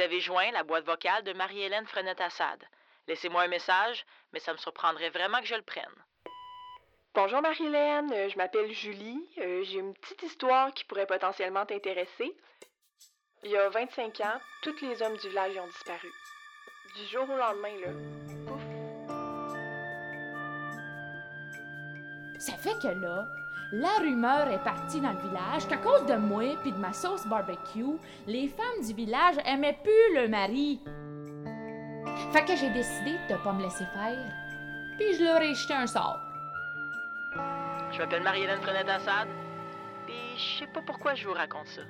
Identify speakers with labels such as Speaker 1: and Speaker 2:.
Speaker 1: avez joint la boîte vocale de Marie-Hélène Frenette-Assad. Laissez-moi un message, mais ça me surprendrait vraiment que je le prenne.
Speaker 2: Bonjour Marie-Hélène, euh, je m'appelle Julie. Euh, J'ai une petite histoire qui pourrait potentiellement t'intéresser. Il y a 25 ans, tous les hommes du village y ont disparu. Du jour au lendemain, là. Pouf.
Speaker 3: Ça fait que là, la rumeur est partie dans le village qu'à cause de moi puis de ma sauce barbecue, les femmes du village aimaient plus le mari. Fait que j'ai décidé de pas me laisser faire. Puis je leur ai jeté un sort.
Speaker 1: Je m'appelle Marie-Hélène Frenette-Assad, puis je sais pas pourquoi je vous raconte ça.